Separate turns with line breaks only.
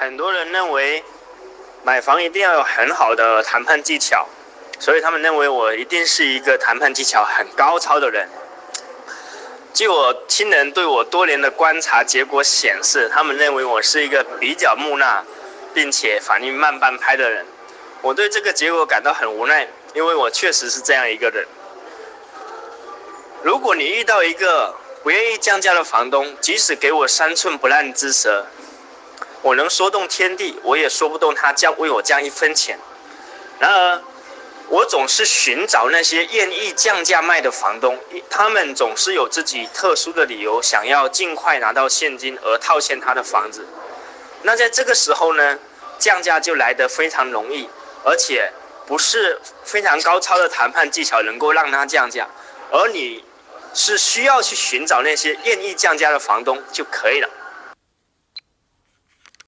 很多人认为买房一定要有很好的谈判技巧，所以他们认为我一定是一个谈判技巧很高超的人。据我亲人对我多年的观察结果显示，他们认为我是一个比较木讷，并且反应慢半拍的人。我对这个结果感到很无奈，因为我确实是这样一个人。如果你遇到一个不愿意降价的房东，即使给我三寸不烂之舌，我能说动天地，我也说不动他降为我降一分钱。然而，我总是寻找那些愿意降价卖的房东，他们总是有自己特殊的理由，想要尽快拿到现金而套现他的房子。那在这个时候呢，降价就来得非常容易，而且不是非常高超的谈判技巧能够让他降价，而你是需要去寻找那些愿意降价的房东就可以了。